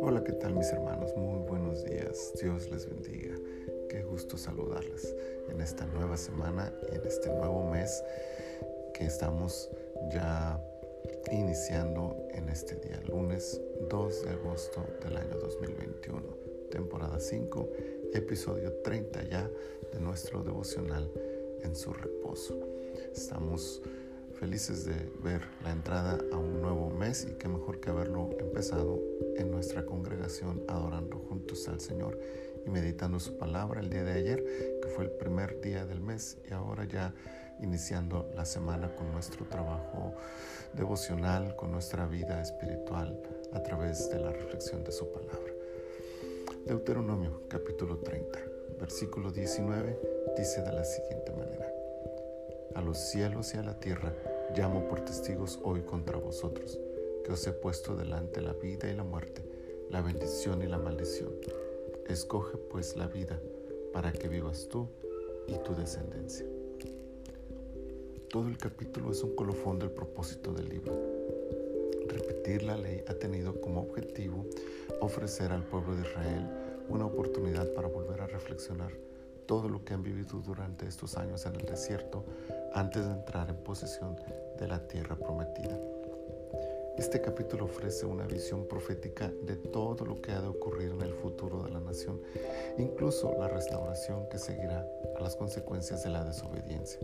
Hola, ¿qué tal mis hermanos? Muy buenos días. Dios les bendiga. Qué gusto saludarles en esta nueva semana y en este nuevo mes que estamos ya iniciando en este día, lunes 2 de agosto del año 2021, temporada 5, episodio 30 ya de nuestro devocional en su reposo. Estamos felices de ver la entrada a un nuevo mes y qué mejor que haberlo empezado en nuestra congregación adorando juntos al Señor y meditando su palabra el día de ayer, que fue el primer día del mes y ahora ya iniciando la semana con nuestro trabajo devocional, con nuestra vida espiritual a través de la reflexión de su palabra. Deuteronomio capítulo 30, versículo 19 dice de la siguiente manera. A los cielos y a la tierra llamo por testigos hoy contra vosotros, que os he puesto delante la vida y la muerte, la bendición y la maldición. Escoge pues la vida para que vivas tú y tu descendencia. Todo el capítulo es un colofón del propósito del libro. Repetir la ley ha tenido como objetivo ofrecer al pueblo de Israel una oportunidad para volver a reflexionar todo lo que han vivido durante estos años en el desierto antes de entrar en posesión de la tierra prometida. Este capítulo ofrece una visión profética de todo lo que ha de ocurrir en el futuro de la nación, incluso la restauración que seguirá a las consecuencias de la desobediencia.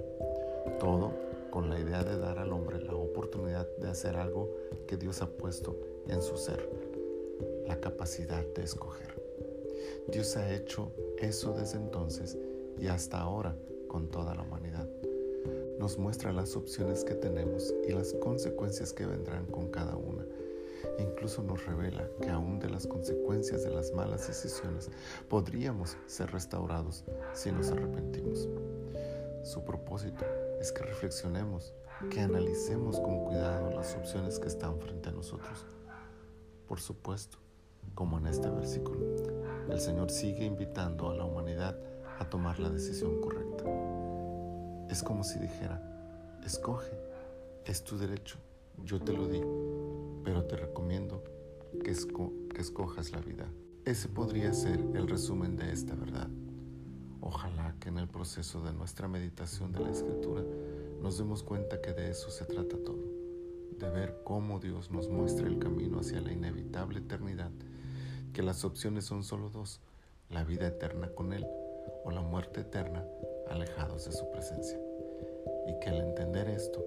Todo con la idea de dar al hombre la oportunidad de hacer algo que Dios ha puesto en su ser, la capacidad de escoger. Dios ha hecho eso desde entonces y hasta ahora con toda la humanidad. Nos muestra las opciones que tenemos y las consecuencias que vendrán con cada una. incluso nos revela que aún de las consecuencias de las malas decisiones podríamos ser restaurados si nos arrepentimos. Su propósito es que reflexionemos, que analicemos con cuidado las opciones que están frente a nosotros. Por supuesto, como en este versículo, el Señor sigue invitando a la humanidad a tomar la decisión correcta. Es como si dijera, escoge, es tu derecho, yo te lo digo, pero te recomiendo que, que escojas la vida. Ese podría ser el resumen de esta verdad. Ojalá que en el proceso de nuestra meditación de la escritura nos demos cuenta que de eso se trata todo, de ver cómo Dios nos muestra el camino hacia la inevitable eternidad que las opciones son solo dos, la vida eterna con Él o la muerte eterna alejados de su presencia. Y que al entender esto,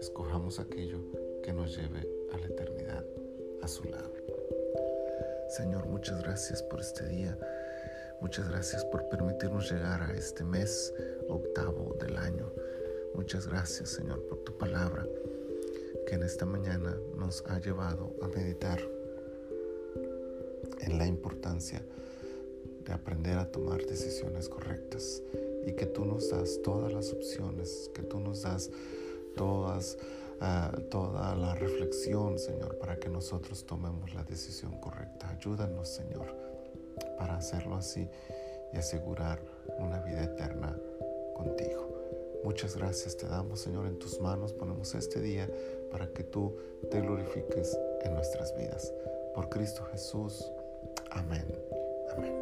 escojamos aquello que nos lleve a la eternidad a su lado. Señor, muchas gracias por este día. Muchas gracias por permitirnos llegar a este mes octavo del año. Muchas gracias, Señor, por tu palabra que en esta mañana nos ha llevado a meditar en la importancia de aprender a tomar decisiones correctas y que tú nos das todas las opciones, que tú nos das todas, uh, toda la reflexión, Señor, para que nosotros tomemos la decisión correcta. Ayúdanos, Señor, para hacerlo así y asegurar una vida eterna contigo. Muchas gracias te damos, Señor, en tus manos ponemos este día para que tú te glorifiques en nuestras vidas. Por Cristo Jesús. Amén. Amén.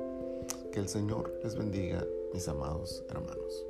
Que el Señor les bendiga, mis amados hermanos.